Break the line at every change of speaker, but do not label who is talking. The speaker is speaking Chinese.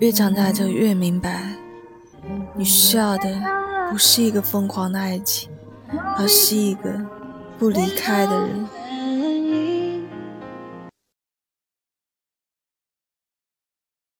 越长大就越明白你需要的不是一个疯狂的爱情而是一个不离开的人。